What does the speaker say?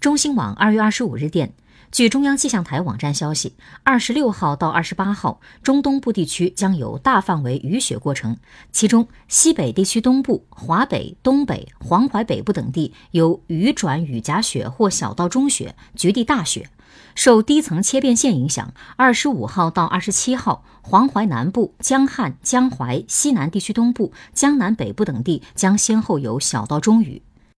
中新网二月二十五日电据中央气象台网站消息二十六号到二十八号中东部地区将有大范围雨雪过程其中西北地区东部华北东北黄淮北部等地有雨转雨夹雪或小到中雪局地大雪。受低层切变线影响二十五号到二十七号黄淮南部江汉江淮西南地区东部江南北部等地将先后有小到中雨